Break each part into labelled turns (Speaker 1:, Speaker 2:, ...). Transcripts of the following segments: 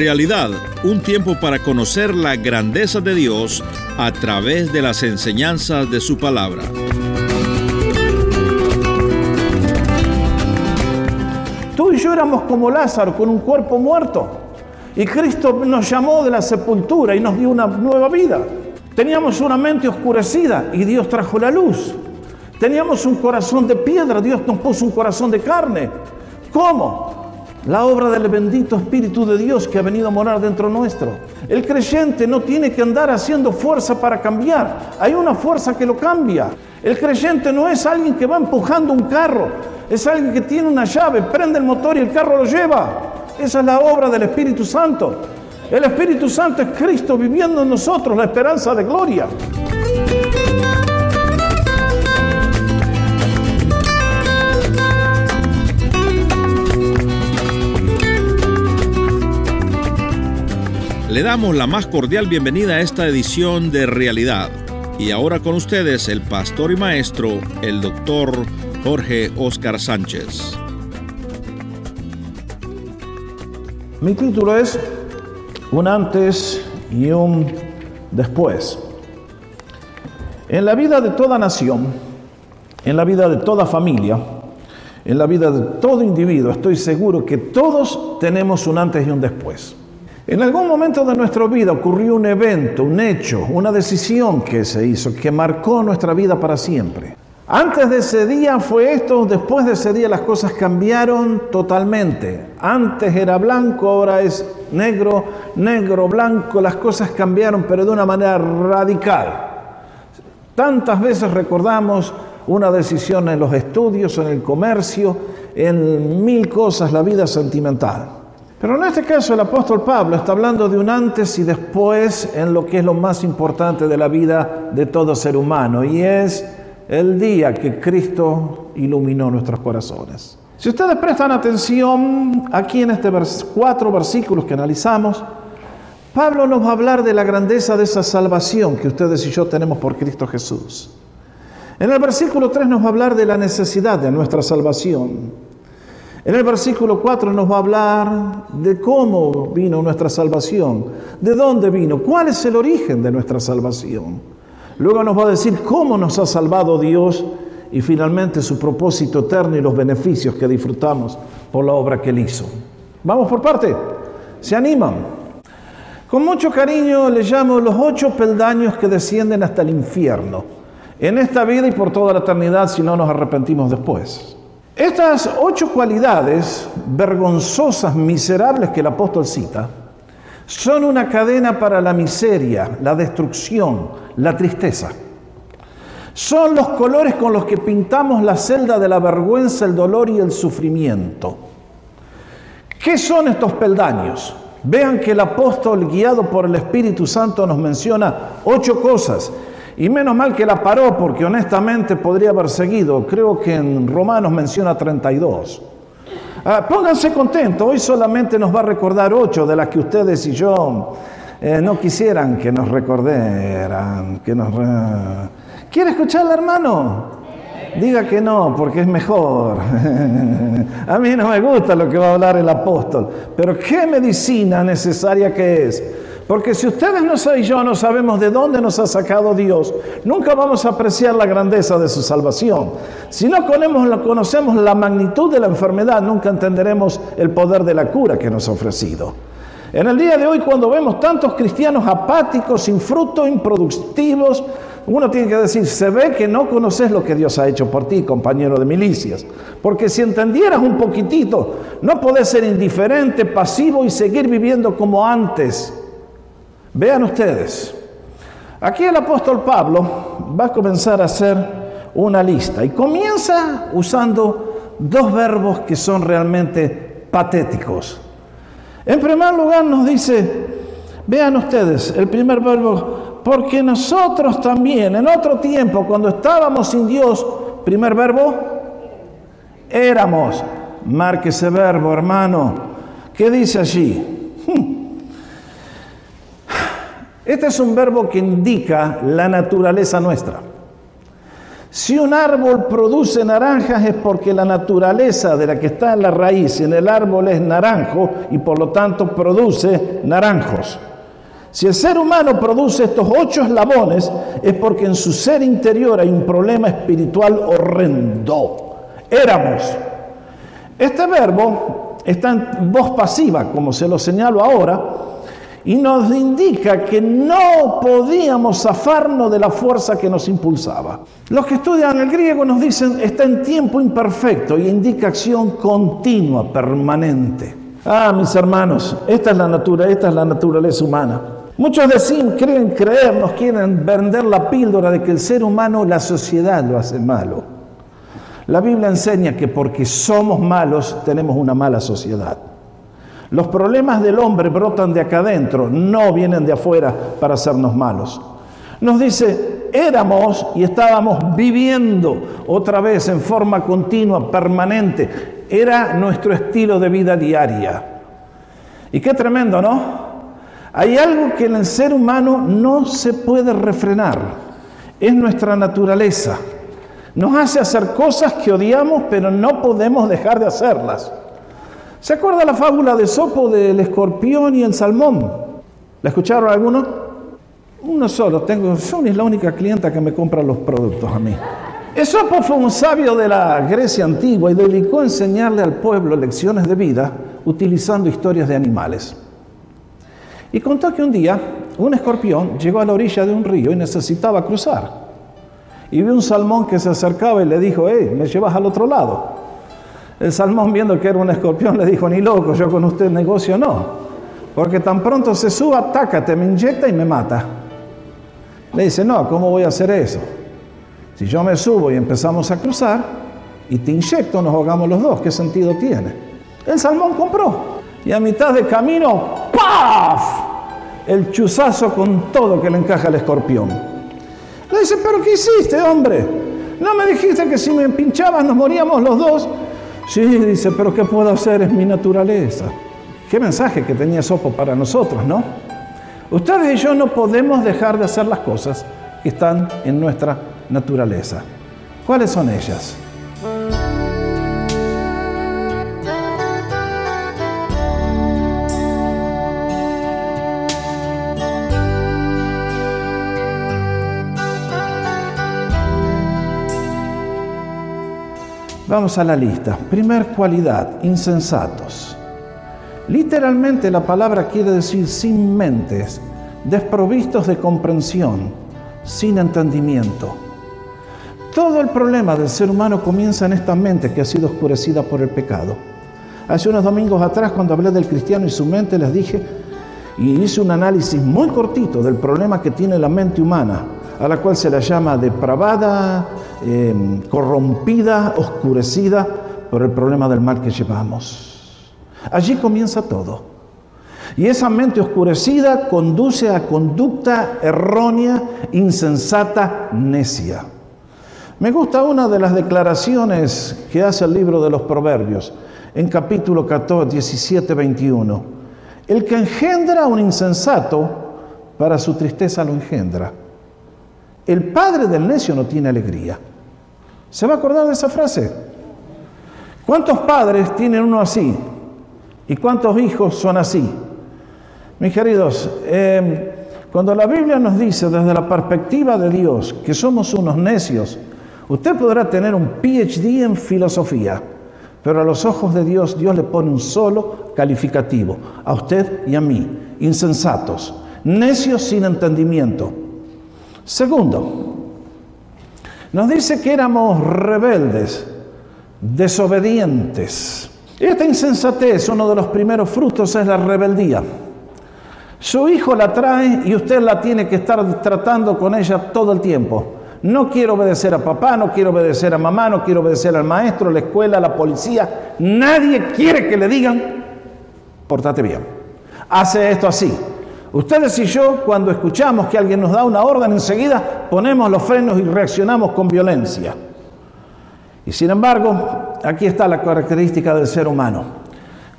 Speaker 1: Realidad, un tiempo para conocer la grandeza de Dios a través de las enseñanzas de su palabra.
Speaker 2: Tú y yo éramos como Lázaro con un cuerpo muerto. Y Cristo nos llamó de la sepultura y nos dio una nueva vida. Teníamos una mente oscurecida y Dios trajo la luz. Teníamos un corazón de piedra, Dios nos puso un corazón de carne. ¿Cómo? La obra del bendito Espíritu de Dios que ha venido a morar dentro nuestro. El creyente no tiene que andar haciendo fuerza para cambiar. Hay una fuerza que lo cambia. El creyente no es alguien que va empujando un carro. Es alguien que tiene una llave, prende el motor y el carro lo lleva. Esa es la obra del Espíritu Santo. El Espíritu Santo es Cristo viviendo en nosotros la esperanza de gloria.
Speaker 1: Le damos la más cordial bienvenida a esta edición de Realidad. Y ahora con ustedes el pastor y maestro, el doctor Jorge Oscar Sánchez.
Speaker 2: Mi título es Un antes y un después. En la vida de toda nación, en la vida de toda familia, en la vida de todo individuo, estoy seguro que todos tenemos un antes y un después. En algún momento de nuestra vida ocurrió un evento, un hecho, una decisión que se hizo, que marcó nuestra vida para siempre. Antes de ese día fue esto, después de ese día las cosas cambiaron totalmente. Antes era blanco, ahora es negro, negro, blanco, las cosas cambiaron, pero de una manera radical. Tantas veces recordamos una decisión en los estudios, en el comercio, en mil cosas, la vida sentimental. Pero en este caso el apóstol Pablo está hablando de un antes y después en lo que es lo más importante de la vida de todo ser humano y es el día que Cristo iluminó nuestros corazones. Si ustedes prestan atención aquí en estos cuatro versículos que analizamos, Pablo nos va a hablar de la grandeza de esa salvación que ustedes y yo tenemos por Cristo Jesús. En el versículo 3 nos va a hablar de la necesidad de nuestra salvación. En el versículo 4 nos va a hablar de cómo vino nuestra salvación, de dónde vino, cuál es el origen de nuestra salvación. Luego nos va a decir cómo nos ha salvado Dios y finalmente su propósito eterno y los beneficios que disfrutamos por la obra que Él hizo. Vamos por parte, se animan. Con mucho cariño le llamo los ocho peldaños que descienden hasta el infierno, en esta vida y por toda la eternidad si no nos arrepentimos después. Estas ocho cualidades vergonzosas, miserables que el apóstol cita, son una cadena para la miseria, la destrucción, la tristeza. Son los colores con los que pintamos la celda de la vergüenza, el dolor y el sufrimiento. ¿Qué son estos peldaños? Vean que el apóstol, guiado por el Espíritu Santo, nos menciona ocho cosas y menos mal que la paró porque honestamente podría haber seguido. Creo que en Romanos menciona 32. Ah, pónganse contentos, hoy solamente nos va a recordar ocho de las que ustedes y yo eh, no quisieran que nos recordaran. Que nos, ¿Quiere escucharla, hermano? Diga que no, porque es mejor. a mí no me gusta lo que va a hablar el apóstol, pero qué medicina necesaria que es porque si ustedes no y yo no sabemos de dónde nos ha sacado Dios, nunca vamos a apreciar la grandeza de su salvación. Si no conocemos la magnitud de la enfermedad, nunca entenderemos el poder de la cura que nos ha ofrecido. En el día de hoy, cuando vemos tantos cristianos apáticos, sin fruto, improductivos, uno tiene que decir, se ve que no conoces lo que Dios ha hecho por ti, compañero de milicias. Porque si entendieras un poquitito, no podés ser indiferente, pasivo y seguir viviendo como antes. Vean ustedes, aquí el apóstol Pablo va a comenzar a hacer una lista y comienza usando dos verbos que son realmente patéticos. En primer lugar nos dice, vean ustedes, el primer verbo, porque nosotros también en otro tiempo, cuando estábamos sin Dios, primer verbo, éramos. Marque ese verbo, hermano. ¿Qué dice allí? Este es un verbo que indica la naturaleza nuestra. Si un árbol produce naranjas es porque la naturaleza de la que está en la raíz en el árbol es naranjo y por lo tanto produce naranjos. Si el ser humano produce estos ocho eslabones es porque en su ser interior hay un problema espiritual horrendo. Éramos. Este verbo está en voz pasiva, como se lo señalo ahora, y nos indica que no podíamos zafarnos de la fuerza que nos impulsaba. Los que estudian el griego nos dicen está en tiempo imperfecto y indica acción continua, permanente. Ah, mis hermanos, esta es la, natura, esta es la naturaleza humana. Muchos deciden, creen creer, nos quieren vender la píldora de que el ser humano, la sociedad lo hace malo. La Biblia enseña que porque somos malos tenemos una mala sociedad. Los problemas del hombre brotan de acá adentro, no vienen de afuera para hacernos malos. Nos dice, éramos y estábamos viviendo otra vez en forma continua, permanente. Era nuestro estilo de vida diaria. Y qué tremendo, ¿no? Hay algo que en el ser humano no se puede refrenar. Es nuestra naturaleza. Nos hace hacer cosas que odiamos, pero no podemos dejar de hacerlas. ¿Se acuerda la fábula de Sopo del escorpión y el salmón? ¿La escucharon alguno? Uno solo, tengo, Son es la única clienta que me compra los productos a mí. Esopo fue un sabio de la Grecia antigua y dedicó a enseñarle al pueblo lecciones de vida utilizando historias de animales. Y contó que un día un escorpión llegó a la orilla de un río y necesitaba cruzar. Y vio un salmón que se acercaba y le dijo, hey, me llevas al otro lado. El salmón viendo que era un escorpión le dijo, ni loco, yo con usted negocio no. Porque tan pronto se suba, atácate, me inyecta y me mata. Le dice, no, ¿cómo voy a hacer eso? Si yo me subo y empezamos a cruzar y te inyecto, nos ahogamos los dos, ¿qué sentido tiene? El salmón compró. Y a mitad de camino, ¡paf! El chuzazo con todo que le encaja al escorpión. Le dice, ¿pero qué hiciste, hombre? ¿No me dijiste que si me pinchabas nos moríamos los dos? Sí, dice, pero ¿qué puedo hacer? Es mi naturaleza. Qué mensaje que tenía Sopo para nosotros, ¿no? Ustedes y yo no podemos dejar de hacer las cosas que están en nuestra naturaleza. ¿Cuáles son ellas? Vamos a la lista. Primer cualidad, insensatos. Literalmente la palabra quiere decir sin mentes, desprovistos de comprensión, sin entendimiento. Todo el problema del ser humano comienza en esta mente que ha sido oscurecida por el pecado. Hace unos domingos atrás, cuando hablé del cristiano y su mente, les dije y hice un análisis muy cortito del problema que tiene la mente humana, a la cual se la llama depravada, Em, corrompida, oscurecida por el problema del mal que llevamos. Allí comienza todo. Y esa mente oscurecida conduce a conducta errónea, insensata, necia. Me gusta una de las declaraciones que hace el libro de los Proverbios, en capítulo 14, 17, 21. El que engendra a un insensato, para su tristeza lo engendra. El padre del necio no tiene alegría. ¿Se va a acordar de esa frase? ¿Cuántos padres tienen uno así? ¿Y cuántos hijos son así? Mis queridos, em, cuando la Biblia nos dice desde la perspectiva de Dios que somos unos necios, usted podrá tener un PhD en filosofía, pero a los ojos de Dios Dios le pone un solo calificativo, a usted y a mí, insensatos, necios sin entendimiento. Segundo, nos dice que éramos rebeldes, desobedientes. Esta insensatez, uno de los primeros frutos, es la rebeldía. Su hijo la trae y usted la tiene que estar tratando con ella todo el tiempo. No quiero obedecer a papá, no quiero obedecer a mamá, no quiero obedecer al maestro, la escuela, la policía. Nadie quiere que le digan, portate bien. Hace esto así, Ustedes y yo, cuando escuchamos que alguien nos da una orden, enseguida ponemos los frenos y reaccionamos con violencia. Y sin embargo, aquí está la característica del ser humano.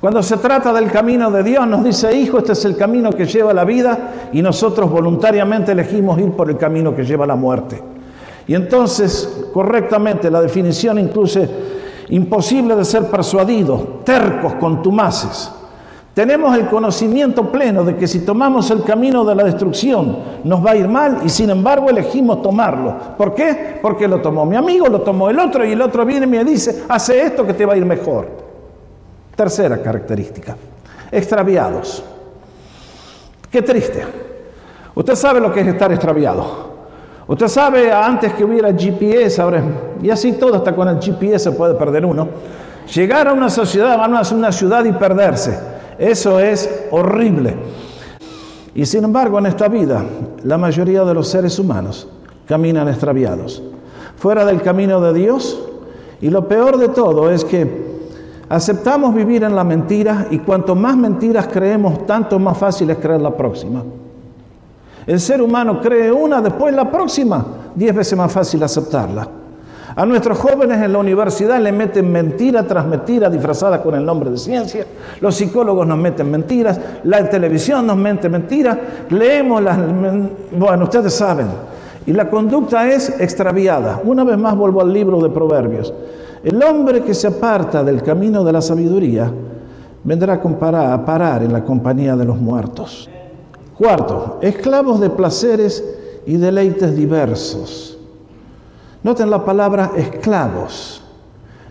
Speaker 2: Cuando se trata del camino de Dios, nos dice, hijo, este es el camino que lleva la vida y nosotros voluntariamente elegimos ir por el camino que lleva la muerte. Y entonces, correctamente, la definición incluye imposible de ser persuadidos, tercos, contumaces. Tenemos el conocimiento pleno de que si tomamos el camino de la destrucción nos va a ir mal y sin embargo elegimos tomarlo. ¿Por qué? Porque lo tomó mi amigo, lo tomó el otro y el otro viene y me dice, hace esto que te va a ir mejor. Tercera característica, extraviados. Qué triste. Usted sabe lo que es estar extraviado. Usted sabe, antes que hubiera GPS, ahora, y así todo, hasta con el GPS se puede perder uno, llegar a una sociedad, a una ciudad y perderse. Eso es horrible. Y sin embargo, en esta vida, la mayoría de los seres humanos caminan extraviados, fuera del camino de Dios. Y lo peor de todo es que aceptamos vivir en la mentira y cuanto más mentiras creemos, tanto más fácil es creer la próxima. El ser humano cree una, después la próxima, diez veces más fácil aceptarla. A nuestros jóvenes en la universidad le meten mentira tras mentira disfrazada con el nombre de ciencia. Los psicólogos nos meten mentiras. La televisión nos mete mentiras. Leemos las... Bueno, ustedes saben. Y la conducta es extraviada. Una vez más vuelvo al libro de Proverbios. El hombre que se aparta del camino de la sabiduría vendrá a parar en la compañía de los muertos. Cuarto, esclavos de placeres y deleites diversos. Noten la palabra esclavos.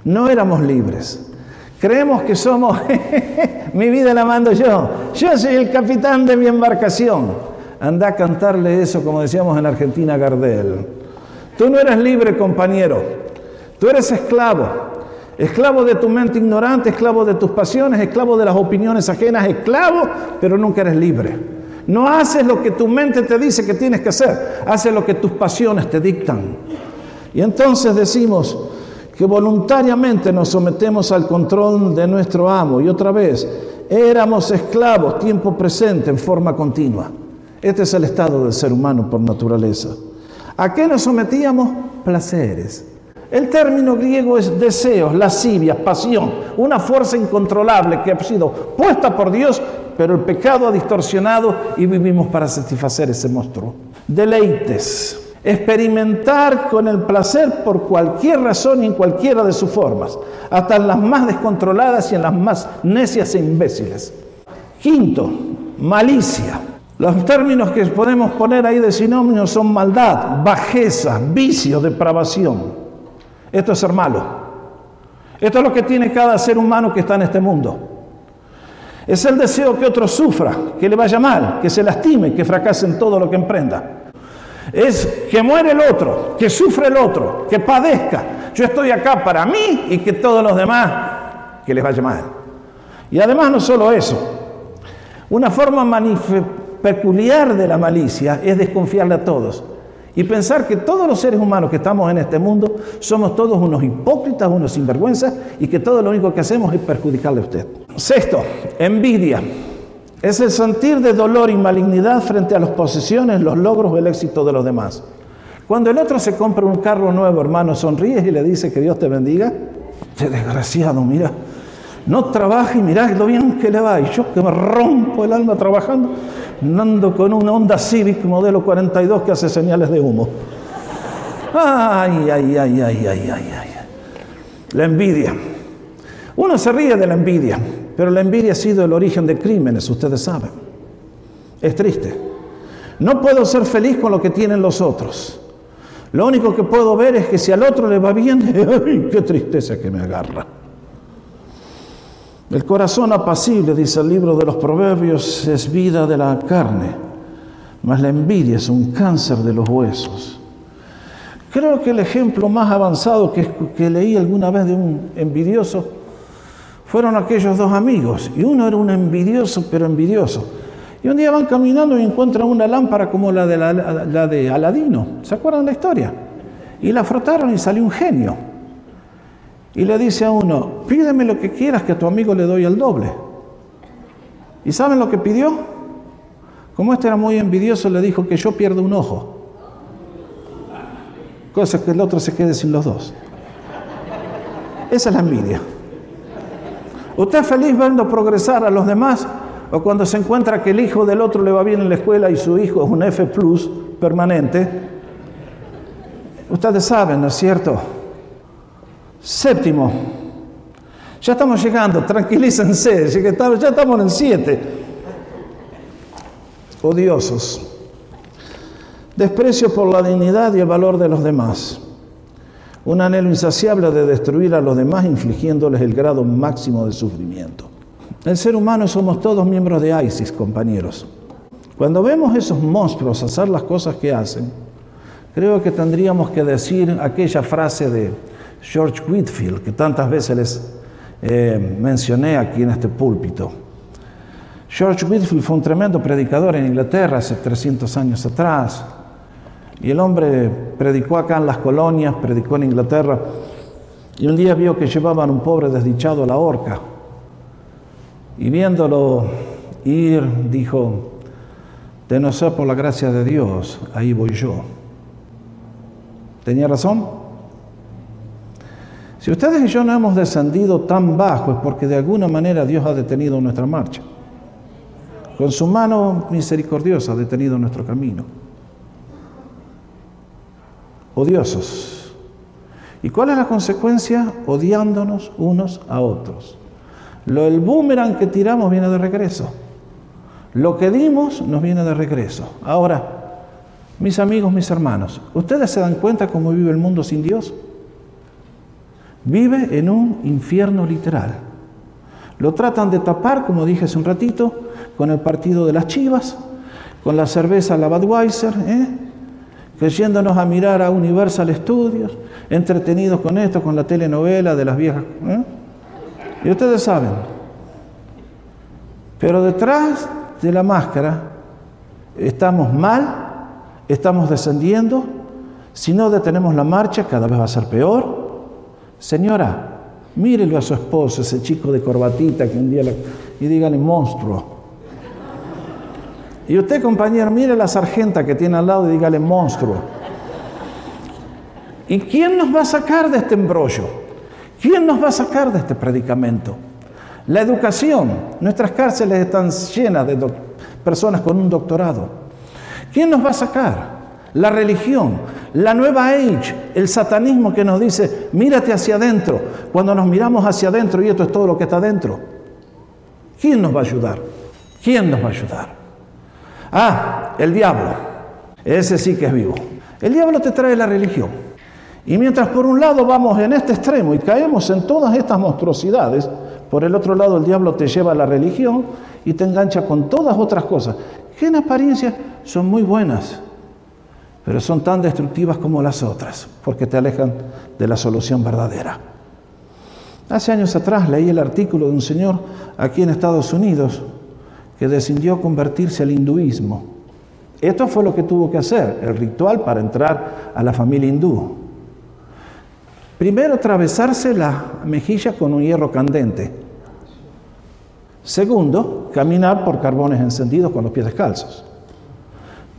Speaker 2: No éramos libres. Creemos que somos, mi vida la mando yo. Yo soy el capitán de mi embarcación. Anda a cantarle eso, como decíamos en Argentina, Gardel. Tú no eres libre, compañero. Tú eres esclavo. Esclavo de tu mente ignorante, esclavo de tus pasiones, esclavo de las opiniones ajenas, esclavo, pero nunca eres libre. No haces lo que tu mente te dice que tienes que hacer, haces lo que tus pasiones te dictan. Y entonces decimos que voluntariamente nos sometemos al control de nuestro amo. Y otra vez, éramos esclavos, tiempo presente, en forma continua. Este es el estado del ser humano por naturaleza. ¿A qué nos sometíamos? Placeres. El término griego es deseos, lascivia, pasión, una fuerza incontrolable que ha sido puesta por Dios, pero el pecado ha distorsionado y vivimos para satisfacer ese monstruo. Deleites, experimentar con el placer por cualquier razón y en cualquiera de sus formas, hasta en las más descontroladas y en las más necias e imbéciles. Quinto, malicia. Los términos que podemos poner ahí de sinónimos son maldad, bajeza, vicio, depravación. Esto es ser malo. Esto es lo que tiene cada ser humano que está en este mundo. Es el deseo que otro sufra, que le vaya mal, que se lastime, que fracase en todo lo que emprenda es que muere el otro, que sufre el otro, que padezca. Yo estoy acá para mí y que todos los demás que les vaya mal. Y además no solo eso, una forma peculiar de la malicia es desconfiarle a todos y pensar que todos los seres humanos que estamos en este mundo somos todos unos hipócritas, unos sinvergüenzas y que todo lo único que hacemos es perjudicarle a usted. Sexto, envidia. Es el sentir de dolor y malignidad frente a las posesiones, los logros o el éxito de los demás. Cuando el otro se compra un carro nuevo, hermano, sonríes y le dice que Dios te bendiga. Qué desgraciado, mira. No trabaja y mirá lo bien que le va. Y yo que me rompo el alma trabajando, ando con una Honda Civic modelo 42 que hace señales de humo. Ay, ay, ay, ay, ay, ay, ay. La envidia. Uno se ríe de la envidia, pero la envidia ha sido el origen de crímenes, ustedes saben. Es triste. No puedo ser feliz con lo que tienen los otros. Lo único que puedo ver es que si al otro le va bien, ¡ay, qué tristeza que me agarra! El corazón apacible, dice el libro de los Proverbios, es vida de la carne, mas la envidia es un cáncer de los huesos. Creo que el ejemplo más avanzado que, que leí alguna vez de un envidioso fueron aquellos dos amigos y uno era un envidioso, pero envidioso. Y un día van caminando y encuentran una lámpara como la de, la, de Aladino. ¿Se acuerdan la historia? Y la frotaron y salió un genio. Y le dice a uno, pídeme lo que quieras que a tu amigo le doy el doble. ¿Y saben lo que pidió? Como este era muy envidioso, le dijo que yo pierdo un ojo. Cosa que el otro se quede sin los dos. Esa es la envidia. ¿Usted es feliz viendo progresar a los demás? ¿O cuando se encuentra que el hijo del otro le va bien en la escuela y su hijo es un F plus permanente? Ustedes saben, ¿no es cierto? Séptimo, ya estamos llegando, tranquilícense, ya estamos en el 7. Odiosos. Desprecio por la dignidad y el valor de los demás. Un anhelo insaciable de destruir a los demás infligiéndoles el grado máximo de sufrimiento. El ser humano somos todos miembros de ISIS, compañeros. Cuando vemos esos monstruos hacer las cosas que hacen, creo que tendríamos que decir aquella frase de George Whitfield que tantas veces les eh, mencioné aquí en este púlpito. George Whitfield fue un tremendo predicador en Inglaterra hace 300 años atrás. Y el hombre predicó acá en las colonias, predicó en Inglaterra, y un día vio que llevaban un pobre desdichado a la horca. Y viéndolo ir, dijo, de no ser por la gracia de Dios, ahí voy yo. ¿Tenía razón? Si ustedes y yo no hemos descendido tan bajo es porque de alguna manera Dios ha detenido nuestra marcha. Con su mano misericordiosa ha detenido nuestro camino. Odiosos. ¿Y cuál es la consecuencia? Odiándonos unos a otros. Lo, el boomerang que tiramos viene de regreso. Lo que dimos nos viene de regreso. Ahora, mis amigos, mis hermanos, ¿ustedes se dan cuenta cómo vive el mundo sin Dios? Vive en un infierno literal. Lo tratan de tapar, como dije hace un ratito, con el partido de las chivas, con la cerveza la Budweiser, ¿eh? Creyéndonos a mirar a Universal Studios, entretenidos con esto, con la telenovela de las viejas. ¿eh? Y ustedes saben, pero detrás de la máscara estamos mal, estamos descendiendo, si no detenemos la marcha cada vez va a ser peor. Señora, mírelo a su esposo, ese chico de corbatita que un día le... y dígale monstruo. Y usted, compañero, mire la sargenta que tiene al lado y dígale monstruo. ¿Y quién nos va a sacar de este embrollo? ¿Quién nos va a sacar de este predicamento? La educación. Nuestras cárceles están llenas de personas con un doctorado. ¿Quién nos va a sacar? La religión, la nueva age, el satanismo que nos dice, mírate hacia adentro, cuando nos miramos hacia adentro y esto es todo lo que está adentro. ¿Quién nos va a ayudar? ¿Quién nos va a ayudar? Ah, el diablo. Ese sí que es vivo. El diablo te trae la religión. Y mientras por un lado vamos en este extremo y caemos en todas estas monstruosidades, por el otro lado el diablo te lleva a la religión y te engancha con todas otras cosas, que en apariencia son muy buenas, pero son tan destructivas como las otras, porque te alejan de la solución verdadera. Hace años atrás leí el artículo de un señor aquí en Estados Unidos que decidió convertirse al hinduismo. Esto fue lo que tuvo que hacer, el ritual para entrar a la familia hindú. Primero, atravesarse la mejilla con un hierro candente. Segundo, caminar por carbones encendidos con los pies descalzos.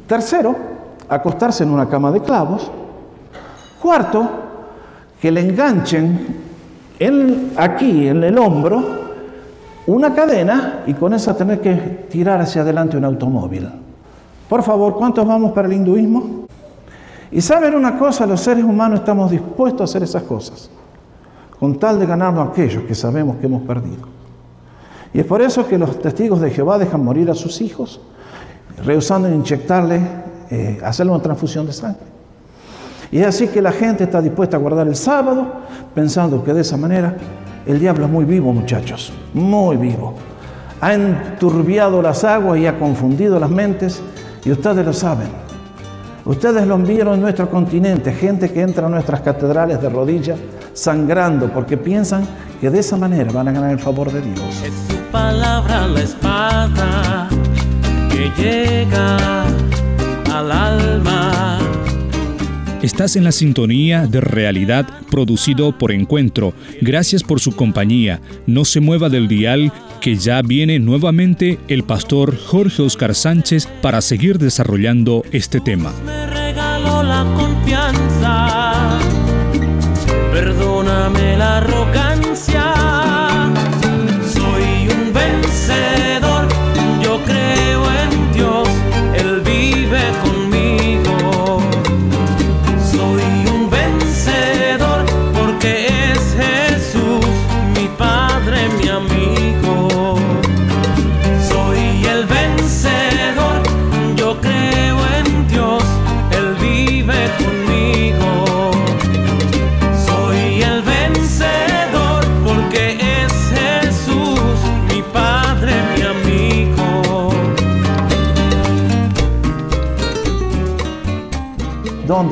Speaker 2: Tercero, acostarse en una cama de clavos. Cuarto, que le enganchen aquí en el hombro una cadena y con esa tener que tirar hacia adelante un automóvil. Por favor, ¿cuántos vamos para el hinduismo? Y saben una cosa, los seres humanos estamos dispuestos a hacer esas cosas, con tal de ganarnos aquellos que sabemos que hemos perdido. Y es por eso que los testigos de Jehová dejan morir a sus hijos, rehusando inyectarle, eh, hacerle una transfusión de sangre. Y es así que la gente está dispuesta a guardar el sábado, pensando que de esa manera el diablo es muy vivo, muchachos, muy vivo. Ha enturbiado las aguas y ha confundido las mentes, y ustedes lo saben. Ustedes lo enviaron en nuestro continente, gente que entra a nuestras catedrales de rodillas sangrando porque piensan que de esa manera van a ganar el favor de Dios.
Speaker 3: Es su palabra la espada que llega al alma.
Speaker 4: Estás en la sintonía de realidad producido por Encuentro. Gracias por su compañía. No se mueva del dial que ya viene nuevamente el pastor Jorge Oscar Sánchez para seguir desarrollando este tema.
Speaker 3: Me regaló la confianza, perdóname la arrogancia.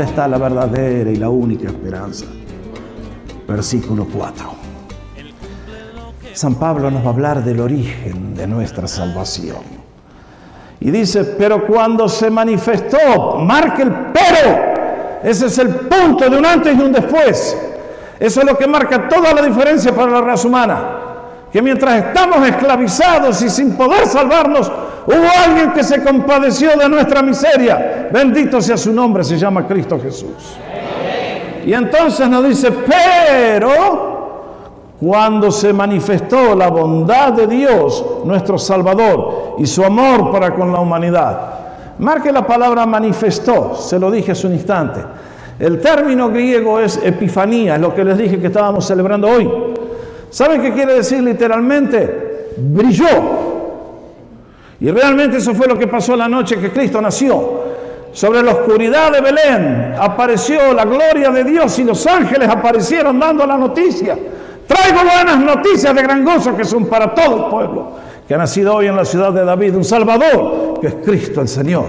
Speaker 2: ¿Dónde está la verdadera y la única esperanza? Versículo 4. San Pablo nos va a hablar del origen de nuestra salvación. Y dice, pero cuando se manifestó, marca el pero. Ese es el punto de un antes y un después. Eso es lo que marca toda la diferencia para la raza humana. Que mientras estamos esclavizados y sin poder salvarnos, hubo alguien que se compadeció de nuestra miseria. Bendito sea su nombre, se llama Cristo Jesús. Y entonces nos dice, pero cuando se manifestó la bondad de Dios, nuestro Salvador, y su amor para con la humanidad. Marque la palabra manifestó, se lo dije hace un instante. El término griego es epifanía, es lo que les dije que estábamos celebrando hoy. ¿Saben qué quiere decir literalmente? Brilló. Y realmente eso fue lo que pasó la noche que Cristo nació. Sobre la oscuridad de Belén apareció la gloria de Dios y los ángeles aparecieron dando la noticia. Traigo buenas noticias de gran gozo que son para todo el pueblo, que ha nacido hoy en la ciudad de David un Salvador, que es Cristo el Señor.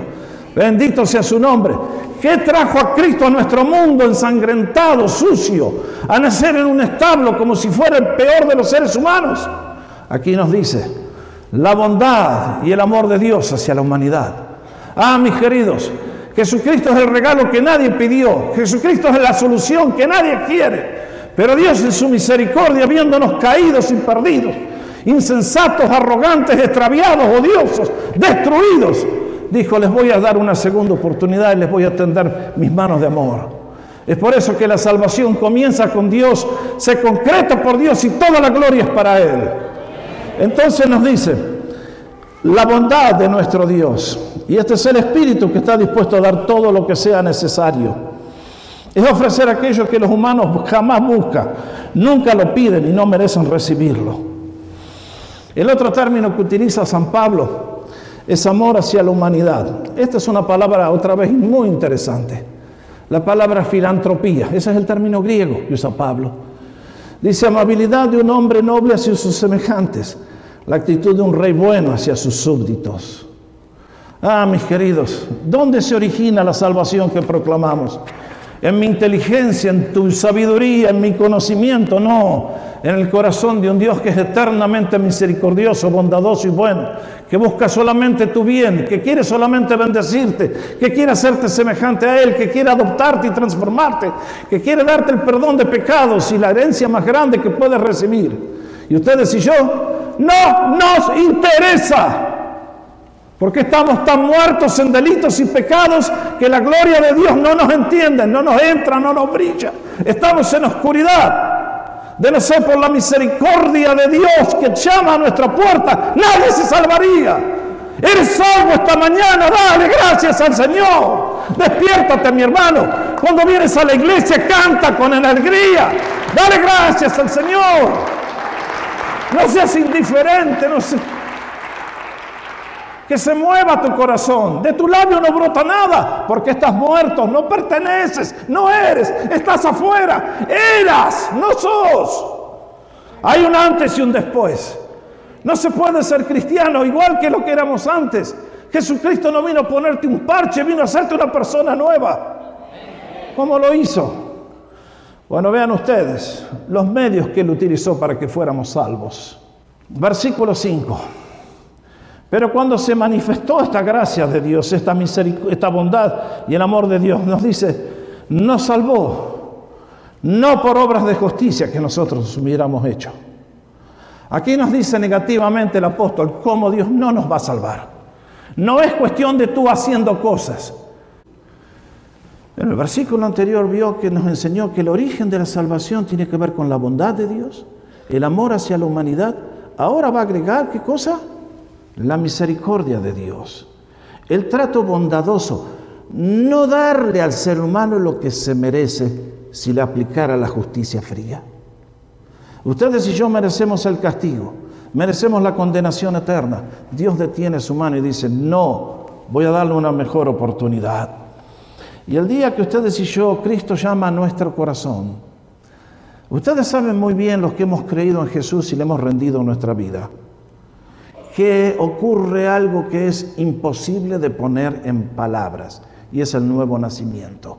Speaker 2: Bendito sea su nombre. ¿Qué trajo a Cristo a nuestro mundo ensangrentado, sucio, a nacer en un establo como si fuera el peor de los seres humanos? Aquí nos dice la bondad y el amor de Dios hacia la humanidad. Ah, mis queridos, Jesucristo es el regalo que nadie pidió. Jesucristo es la solución que nadie quiere. Pero Dios en su misericordia, viéndonos caídos y perdidos, insensatos, arrogantes, extraviados, odiosos, destruidos, dijo, les voy a dar una segunda oportunidad y les voy a tender mis manos de amor. Es por eso que la salvación comienza con Dios, se concreta por Dios y toda la gloria es para Él. Entonces nos dice, la bondad de nuestro Dios, y este es el Espíritu que está dispuesto a dar todo lo que sea necesario es ofrecer aquello que los humanos jamás buscan, nunca lo piden y no merecen recibirlo. El otro término que utiliza San Pablo es amor hacia la humanidad. Esta es una palabra otra vez muy interesante. La palabra filantropía, ese es el término griego que usa Pablo. Dice amabilidad de un hombre noble hacia sus semejantes, la actitud de un rey bueno hacia sus súbditos. Ah, mis queridos, ¿dónde se origina la salvación que proclamamos? En mi inteligencia, en tu sabiduría, en mi conocimiento, no, en el corazón de un Dios que es eternamente misericordioso, bondadoso y bueno, que busca solamente tu bien, que quiere solamente bendecirte, que quiere hacerte semejante a Él, que quiere adoptarte y transformarte, que quiere darte el perdón de pecados y la herencia más grande que puedes recibir. Y ustedes y yo, no nos interesa porque estamos tan muertos en delitos y pecados que la gloria de Dios no nos entiende, no nos entra, no nos brilla. Estamos en oscuridad. De no ser por la misericordia de Dios que llama a nuestra puerta, nadie se salvaría. Eres salvo esta mañana, dale gracias al Señor. Despiértate, mi hermano. Cuando vienes a la iglesia, canta con alegría. Dale gracias al Señor. No seas indiferente, no seas que se mueva tu corazón. De tu labio no brota nada, porque estás muerto, no perteneces, no eres, estás afuera. Eras, no sos. Hay un antes y un después. No se puede ser cristiano igual que lo que éramos antes. Jesucristo no vino a ponerte un parche, vino a hacerte una persona nueva. ¿Cómo lo hizo? Bueno, vean ustedes los medios que él utilizó para que fuéramos salvos. Versículo 5. Pero cuando se manifestó esta gracia de Dios, esta, esta bondad y el amor de Dios, nos dice, nos salvó, no por obras de justicia que nosotros hubiéramos hecho. Aquí nos dice negativamente el apóstol cómo Dios no nos va a salvar. No es cuestión de tú haciendo cosas. En el versículo anterior vio que nos enseñó que el origen de la salvación tiene que ver con la bondad de Dios, el amor hacia la humanidad. Ahora va a agregar qué cosa? La misericordia de Dios, el trato bondadoso, no darle al ser humano lo que se merece si le aplicara la justicia fría. Ustedes y yo merecemos el castigo, merecemos la condenación eterna. Dios detiene su mano y dice, no, voy a darle una mejor oportunidad. Y el día que ustedes y yo, Cristo llama a nuestro corazón, ustedes saben muy bien los que hemos creído en Jesús y le hemos rendido nuestra vida que ocurre algo que es imposible de poner en palabras, y es el nuevo nacimiento.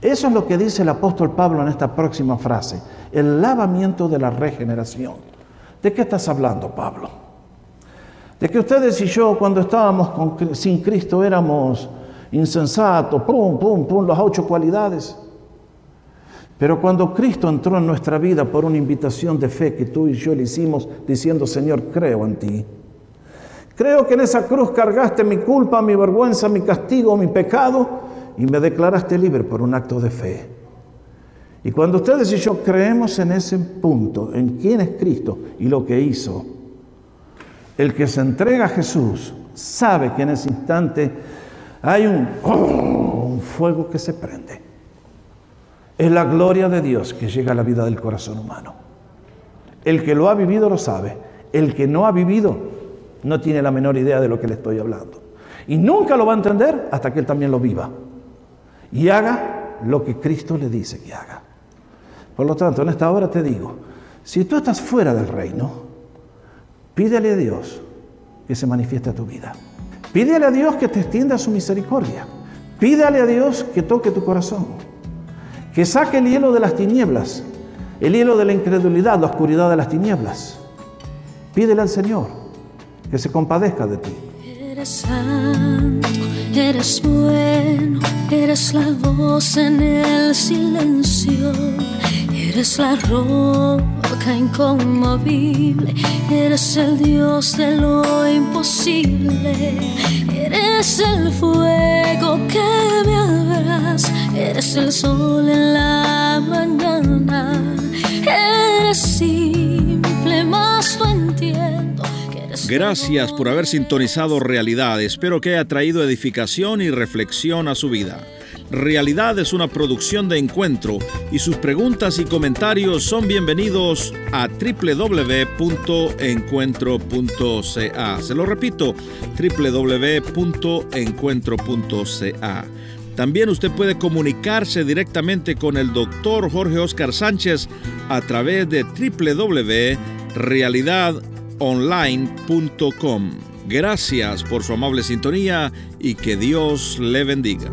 Speaker 2: Eso es lo que dice el apóstol Pablo en esta próxima frase, el lavamiento de la regeneración. ¿De qué estás hablando, Pablo? De que ustedes y yo cuando estábamos sin Cristo éramos insensatos, pum, pum, pum, las ocho cualidades. Pero cuando Cristo entró en nuestra vida por una invitación de fe que tú y yo le hicimos diciendo, Señor, creo en ti. Creo que en esa cruz cargaste mi culpa, mi vergüenza, mi castigo, mi pecado y me declaraste libre por un acto de fe. Y cuando ustedes y yo creemos en ese punto, en quién es Cristo y lo que hizo, el que se entrega a Jesús sabe que en ese instante hay un, un fuego que se prende. Es la gloria de Dios que llega a la vida del corazón humano. El que lo ha vivido lo sabe. El que no ha vivido no tiene la menor idea de lo que le estoy hablando. Y nunca lo va a entender hasta que él también lo viva. Y haga lo que Cristo le dice que haga. Por lo tanto, en esta hora te digo, si tú estás fuera del reino, pídele a Dios que se manifieste a tu vida. Pídele a Dios que te extienda su misericordia. Pídele a Dios que toque tu corazón que saque el hielo de las tinieblas, el hielo de la incredulidad, la oscuridad de las tinieblas. Pídele al Señor que se compadezca de ti.
Speaker 5: Eres santo, eres bueno, eres la voz en el silencio, eres la roca inconmovible, eres el Dios de lo imposible, eres el fuego que me abraza Eres el sol en la mañana. Eres simple, más lo entiendo.
Speaker 1: Gracias por haber sintonizado Realidad. Espero que haya traído edificación y reflexión a su vida. Realidad es una producción de encuentro y sus preguntas y comentarios son bienvenidos a www.encuentro.ca. Se lo repito, www.encuentro.ca. También usted puede comunicarse directamente con el doctor Jorge Oscar Sánchez a través de www.realidadonline.com. Gracias por su amable sintonía y que Dios le bendiga.